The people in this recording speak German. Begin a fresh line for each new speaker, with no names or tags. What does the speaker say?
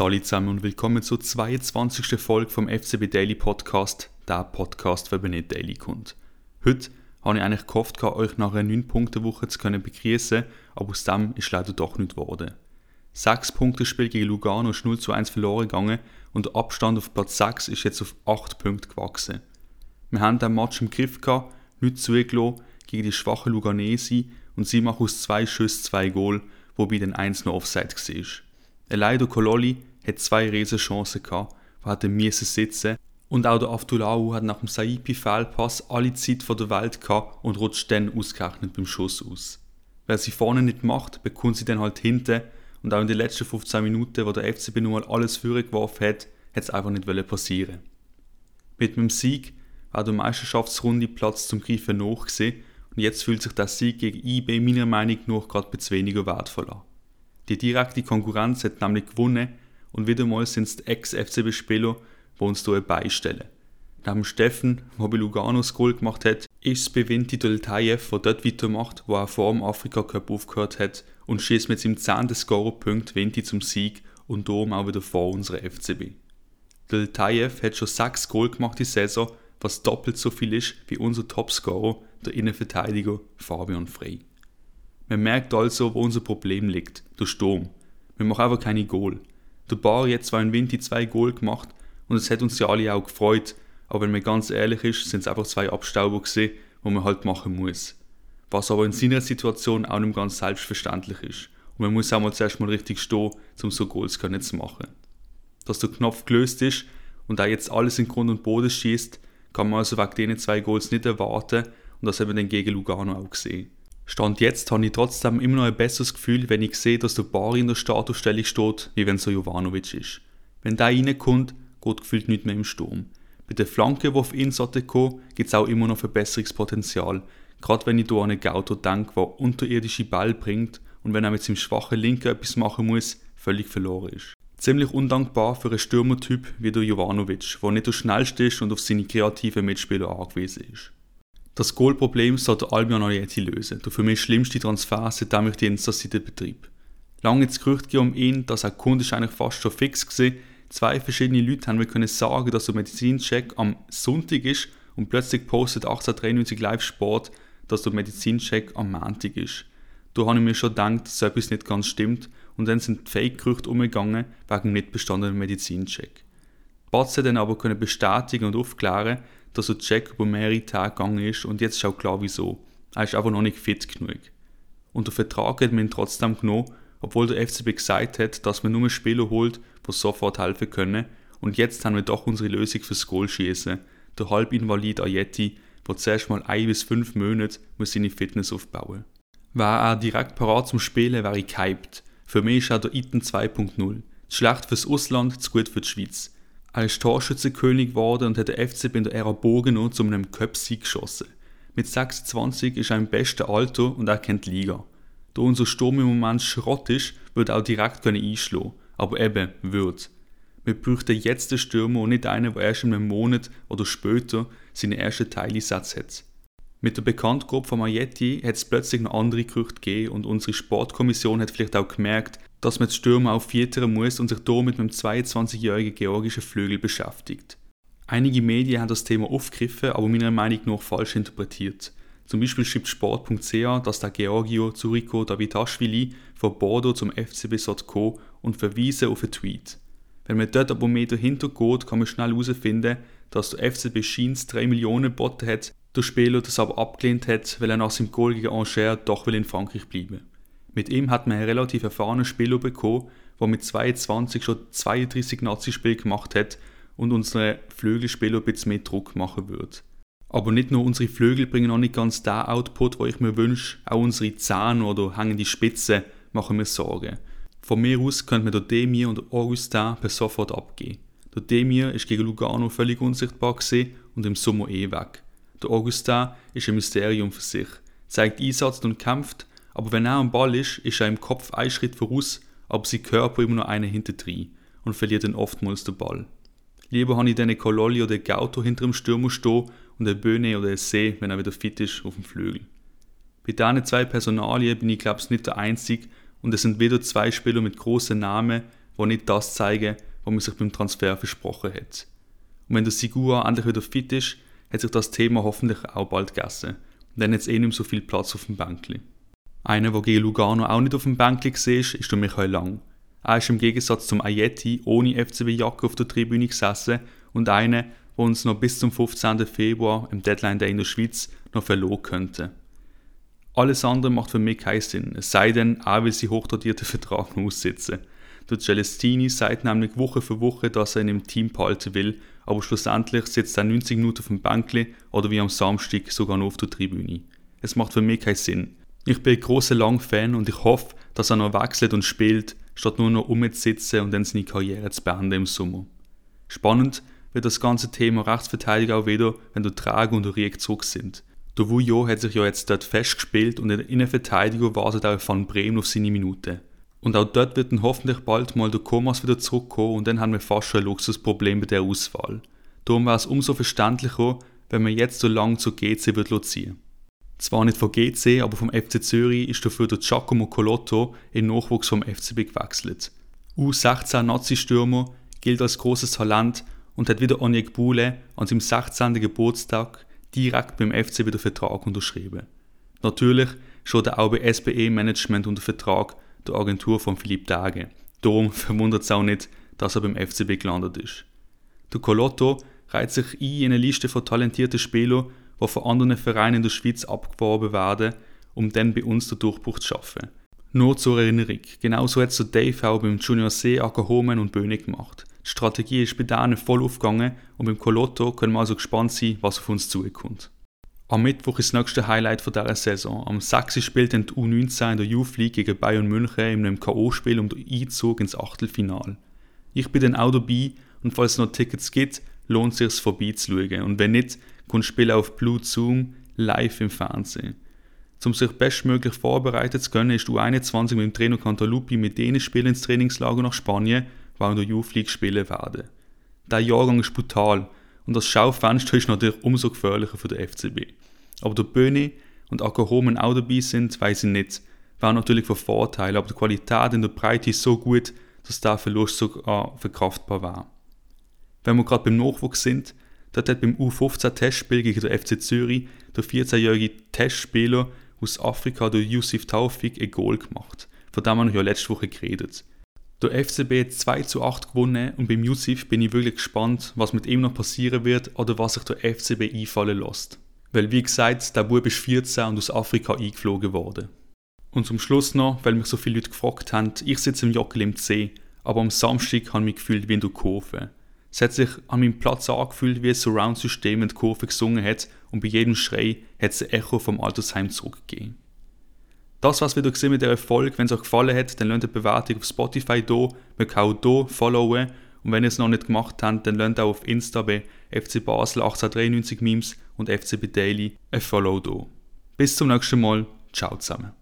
Sali zusammen und willkommen zur 22. Folge vom FCB Daily Podcast, der Podcast für nicht Daily kommt. Heute habe ich eigentlich gehofft, euch nach einer 9-Punkte-Woche zu können begrüßen, aber aus dem ist leider doch nicht geworden. 6 Punkte Spiel gegen Lugano ist 0 zu 1 verloren gegangen und der Abstand auf Platz 6 ist jetzt auf 8 Punkte gewachsen. Wir haben den Match im Griff gehabt, nicht zugelassen gegen die schwache Luganesi und sie machen aus zwei Schüssen zwei Goal, wobei dann eins noch Offside war. Leider Kololi hat zwei Riesenchancen gehabt, die hätten müssen sitzen? Und auch der Abdullahu hat nach dem Saipi-Fehlpass alle Zeit von der Welt gehabt und rutscht dann ausgerechnet beim Schuss aus. Wer sie vorne nicht macht, bekommt sie dann halt hinten. Und auch in den letzten 15 Minuten, wo der FCB nun mal alles vorgeworfen hat, hat es einfach nicht passieren. Mit dem Sieg war der Meisterschaftsrunde Platz zum Greifen noch gesehen und jetzt fühlt sich der Sieg gegen IB meiner Meinung nach gerade etwas weniger wertvoll an. Die direkte Konkurrenz hat nämlich gewonnen und wieder mal sind es die Ex-FCB-Spieler, die uns hier beistellen. Neben Steffen, der bei Lugano das Goal gemacht hat, ist es bei Vinti Doltayev, der dort weitermacht, wo er vor dem Afrika Cup aufgehört hat und schießt mit seinem 10. Scorerpunkt Vinti zum Sieg und darum auch wieder vor unserer FCB. Doltayev hat schon 6 Goal gemacht die Saison, was doppelt so viel ist wie unser Topscorer, der Innenverteidiger Fabian Frey. Man merkt also, wo unser Problem liegt, der Sturm. Wir machen einfach keine Goal. Der Bar jetzt zwar in Winti zwei Goal gemacht und es hat uns ja alle auch gefreut, aber wenn man ganz ehrlich ist, sind es einfach zwei Abstauber gesehen, wo man halt machen muss. Was aber in seiner Situation auch nicht ganz selbstverständlich ist. Und man muss auch mal zuerst mal richtig stehen, um so Goals zu machen. Dass der Knopf gelöst ist und da jetzt alles in Grund und Boden schießt, kann man also wegen diesen zwei Goals nicht erwarten und das haben wir dann gegen Lugano auch gesehen. Stand jetzt habe ich trotzdem immer noch ein besseres Gefühl, wenn ich sehe, dass der Bar in der Statusstelle steht, wie wenn so Jovanovic ist. Wenn der reinkommt, geht gefühlt nicht mehr im Sturm. Bei der Flanke, die auf ihn sollte kommen, gibt es auch immer noch Verbesserungspotenzial. Gerade wenn ich hier an einen Gauto denke, der unterirdische Ball bringt und wenn er mit seinem schwachen Linken etwas machen muss, völlig verloren ist. Ziemlich undankbar für einen Stürmertyp wie der Jovanovic, der nicht der schnellste ist und auf seine kreativen Mitspieler angewiesen ist. Das Goalproblem sollte Albion Arieti lösen, der für mich schlimmste Transfer, seitdem ich die Insta-Seite. Lange das Gerücht um ihn, dass er Kunde eigentlich fast schon fix war. Zwei verschiedene Leute haben mir können sagen, dass der Medizincheck am Sonntag ist und plötzlich postet 1893 Live Sport, dass der Medizincheck am Montag ist. Da habe ich mir schon gedacht, dass etwas nicht ganz stimmt und dann sind Fake-Gerüchte umgegangen wegen nicht bestandenem Medizincheck. Batze dann aber können bestätigen und aufklären, dass der Check über mehrere Tage gegangen ist und jetzt auch klar wieso. Er ist einfach noch nicht fit genug. Und der Vertrag hat man ihn trotzdem genommen, obwohl der FCB gesagt hat, dass man nur Spieler holt, die sofort helfen können. Und jetzt haben wir doch unsere Lösung fürs Goal schießen. Der halbinvalid Ayeti, der zuerst mal ein bis fünf Monate muss seine Fitness aufbauen. Wäre er direkt parat zum Spielen, wäre ich gehypt. Für mich ist er der Iten 2.0. Zu schlecht fürs Ausland, zu gut für die Schweiz. Ist Torschützenkönig geworden und hat den FCB in der Ära Bogen zu einem Cup-Sieg geschossen. Mit 26 ist er im besten Alter und er kennt die Liga. Da unser Sturm im Moment Schrott ist, wird er auch direkt einschlagen Aber eben, wird. Wir bräuchten jetzt den Stürmer und nicht einen, der erst in einem Monat oder später seine ersten Teileinsätze hat. Mit der Bekanntgabe von Majetti hat es plötzlich noch andere Gerüchte gegeben und unsere Sportkommission hat vielleicht auch gemerkt, dass man Stürmer aufvietern muss und sich hier mit einem 22-jährigen georgischen Flügel beschäftigt. Einige Medien haben das Thema aufgegriffen, aber meiner Meinung nach falsch interpretiert. Zum Beispiel schreibt Sport.ch, dass der Georgio Zuriko Davidashvili von Bordeaux zum FCB kommen und verweisen auf einen Tweet. Wenn man dort aber mehr dahinter geht, kann man schnell herausfinden, dass der FCB Scheins 3 Millionen geboten hat, der Spieler das aber abgelehnt hat, weil er nach seinem Goal gegen Angers doch will in Frankreich bleiben mit ihm hat man einen relativ erfahrenen Spieler bekommen, der mit 22 schon 32 Nazi-Spiele gemacht hat und unsere Flügelspieler ein bisschen mehr Druck machen wird. Aber nicht nur unsere Flügel bringen noch nicht ganz den Output, wo ich mir wünsche, auch unsere Zähne oder hängende Spitzen machen mir Sorgen. Von mir aus könnte man Demir und Augustin per sofort abgehen. Der Demir ist gegen Lugano völlig unsichtbar und im Sommer eh weg. Der Augustin ist ein Mysterium für sich, zeigt Einsatz und kämpft, aber wenn er am Ball ist, ist er im Kopf ein Schritt voraus, aber sein Körper immer noch einen hinterdrein und verliert dann oftmals den Ball. Lieber habe ich dann Kololli oder Gauto hinter dem Stürmer stehen und eine Böhne oder ein See, wenn er wieder fit ist, auf dem Flügel. Bei diesen zwei Personalien bin ich glaube ich nicht der Einzige und es sind wieder zwei Spieler mit großen Namen, die nicht das zeigen, was man sich beim Transfer versprochen hat. Und wenn der Sigua endlich wieder fit ist, hat sich das Thema hoffentlich auch bald gegessen. Und dann hat es eh nicht mehr so viel Platz auf dem Bänkli. Einer, der gegen Lugano auch nicht auf dem Bänkli war, ist Michael Lang. Er ist im Gegensatz zum Ayeti ohne FCB-Jacke auf der Tribüne gesessen und einer, der uns noch bis zum 15. Februar im Deadline Day in der Schweiz noch verloren könnte. Alles andere macht für mich keinen Sinn, es sei denn, er will sie hochdotierten Vertrag noch aussitzen. Der Celestini sagt nämlich Woche für Woche, dass er ihn im Team behalten will, aber schlussendlich sitzt er 90 Minuten auf dem Bänkli oder wie am Samstag sogar noch auf der Tribüne. Es macht für mich keinen Sinn. Ich bin ein grosser Lang-Fan und ich hoffe, dass er noch wechselt und spielt, statt nur noch umzusitzen und dann seine Karriere zu beenden im Sommer. Spannend wird das ganze Thema Rechtsverteidigung auch wieder, wenn der Trage und der zurück sind. Der Vujo hat sich ja jetzt dort festgespielt und in der Innenverteidigung wartet auch Van Bremen auf seine Minute. Und auch dort wird dann hoffentlich bald mal der Komas wieder zurückkommen und dann haben wir fast schon ein Luxusproblem bei der Auswahl. Darum wäre es umso verständlicher, wenn man jetzt so lange zur GC wird ziehen. Zwar nicht von GC, aber vom FC Zürich ist dafür der Giacomo Colotto in Nachwuchs vom FCB gewechselt. U16 Nazi-Stürmer gilt als großes Talent und hat wieder Onyek Bule an seinem 16. Geburtstag direkt beim FCB den Vertrag unterschrieben. Natürlich steht er auch bei SBE Management unter Vertrag der Agentur von Philipp Dage. Darum verwundert es auch nicht, dass er beim FCB gelandet ist. Der Colotto reiht sich ein in eine Liste von talentierten Spielern, die von anderen Vereinen in der Schweiz abgeworben werden, um dann bei uns den Durchbruch zu schaffen. Nur zur Erinnerung, genauso hat es der Dave auch beim Junior C, Ackerhomen und Böhne gemacht. Die Strategie ist bei denen voll aufgegangen und beim Colotto können wir also gespannt sein, was auf uns zukommt. Am Mittwoch ist das nächste Highlight von dieser Saison. Am 6. spielt dann die U19 in der Youth League gegen Bayern München in einem K.O.-Spiel um den Einzug ins Achtelfinal. Ich bin dann auch dabei und falls es noch Tickets gibt, lohnt es sich vorbeizuschauen. Und wenn nicht, kannst du spielen auf Blue Zoom live im Fernsehen. Um sich bestmöglich vorbereitet zu können, ist U21 mit dem Trainer Cantalupi mit denen Spielen ins Trainingslager nach Spanien, in der Youth League spielen werden. Der Jahrgang ist brutal und das Schaufenster ist natürlich umso gefährlicher für den FCB. Aber der Böhne und Ackerhomen auch dabei sind, weiß ich nicht. Wäre natürlich von Vorteil, aber die Qualität in der Breite ist so gut, dass der Verlust sogar verkraftbar war. Wenn wir gerade beim Nachwuchs sind, dort hat beim U15-Testspiel gegen den FC Zürich der 14-jährige Testspieler aus Afrika, der Yusuf Taufik, ein Goal gemacht, von dem wir ja letzte Woche geredet. Der FCB hat 2 zu 8 gewonnen und beim Yusuf bin ich wirklich gespannt, was mit ihm noch passieren wird oder was sich der FCB einfallen lässt. Weil wie gesagt, der Bub ist 14 und aus Afrika eingeflogen worden. Und zum Schluss noch, weil mich so viele Leute gefragt haben, ich sitze im Jockel im C, aber am Samstag habe ich mich gefühlt wie in der Kurve. Es hat sich an meinem Platz angefühlt, wie ein Surround-System in die Kurve gesungen hat und bei jedem Schrei hat es ein Echo vom Altersheim zurückgegeben. Das war's wieder mit der Folge. Wenn es euch gefallen hat, dann lasst eine Bewertung auf Spotify da. Man kann auch hier followen. Und wenn ihr es noch nicht gemacht habt, dann lasst auch auf Insta bei FC Basel 1893 Memes und FCB Daily ein Follow da. Bis zum nächsten Mal. Ciao zusammen.